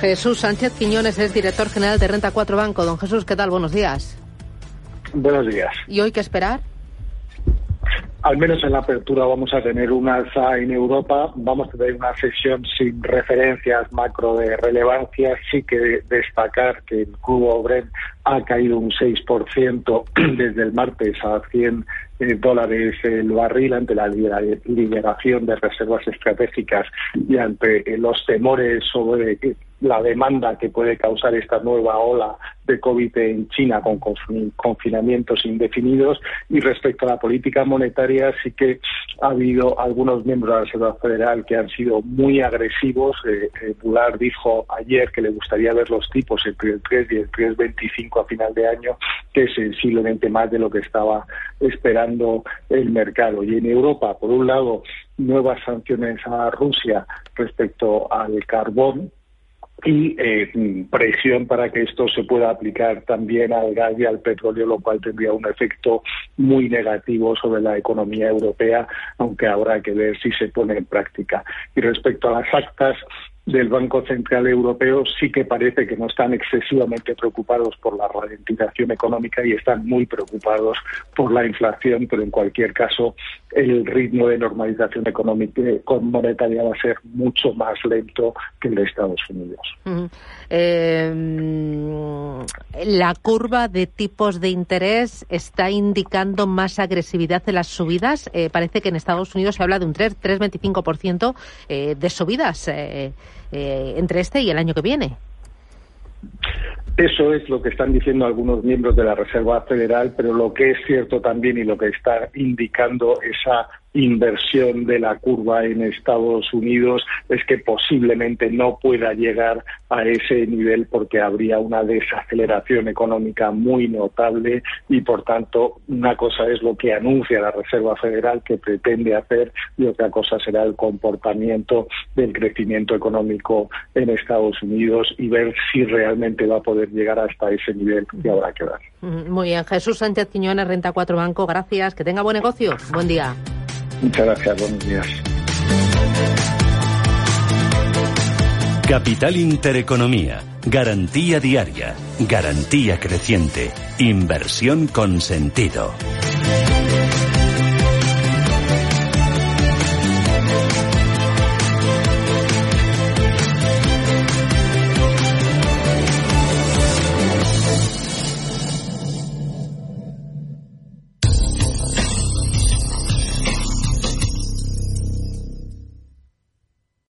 Jesús Sánchez Quiñones es director general de Renta 4 Banco. Don Jesús, ¿qué tal? Buenos días. Buenos días. ¿Y hoy qué esperar? al menos en la apertura vamos a tener un alza en Europa, vamos a tener una sesión sin referencias macro de relevancia, sí que destacar que el crudo Brent ha caído un 6% desde el martes a 100 eh, dólares el barril ante la liberación de reservas estratégicas y ante los temores sobre la demanda que puede causar esta nueva ola de COVID en China con confinamientos indefinidos y respecto a la política monetaria sí que ha habido algunos miembros de la Reserva Federal que han sido muy agresivos. Eh, eh dijo ayer que le gustaría ver los tipos entre el 3 y el 3,25 a final de año, que es sensiblemente más de lo que estaba esperando el mercado. Y en Europa, por un lado, nuevas sanciones a Rusia respecto al carbón, y eh, presión para que esto se pueda aplicar también al gas y al petróleo, lo cual tendría un efecto muy negativo sobre la economía europea, aunque habrá que ver si se pone en práctica. Y respecto a las actas, del Banco Central Europeo sí que parece que no están excesivamente preocupados por la ralentización económica y están muy preocupados por la inflación, pero en cualquier caso el ritmo de normalización económica monetaria va a ser mucho más lento que el de Estados Unidos. Eh, la curva de tipos de interés está indicando más agresividad en las subidas. Eh, parece que en Estados Unidos se habla de un 3, 3,25% eh, de subidas. Eh, entre este y el año que viene. Eso es lo que están diciendo algunos miembros de la Reserva Federal, pero lo que es cierto también y lo que está indicando esa inversión de la curva en Estados Unidos es que posiblemente no pueda llegar a ese nivel porque habría una desaceleración económica muy notable y por tanto una cosa es lo que anuncia la Reserva Federal que pretende hacer y otra cosa será el comportamiento del crecimiento económico en Estados Unidos y ver si realmente va a poder llegar hasta ese nivel que habrá que dar. Muy bien, Jesús Sánchez Quiñones, Renta 4 Banco, gracias, que tenga buen negocio, buen día. Muchas gracias, buenos días. Capital Intereconomía, garantía diaria, garantía creciente, inversión con sentido.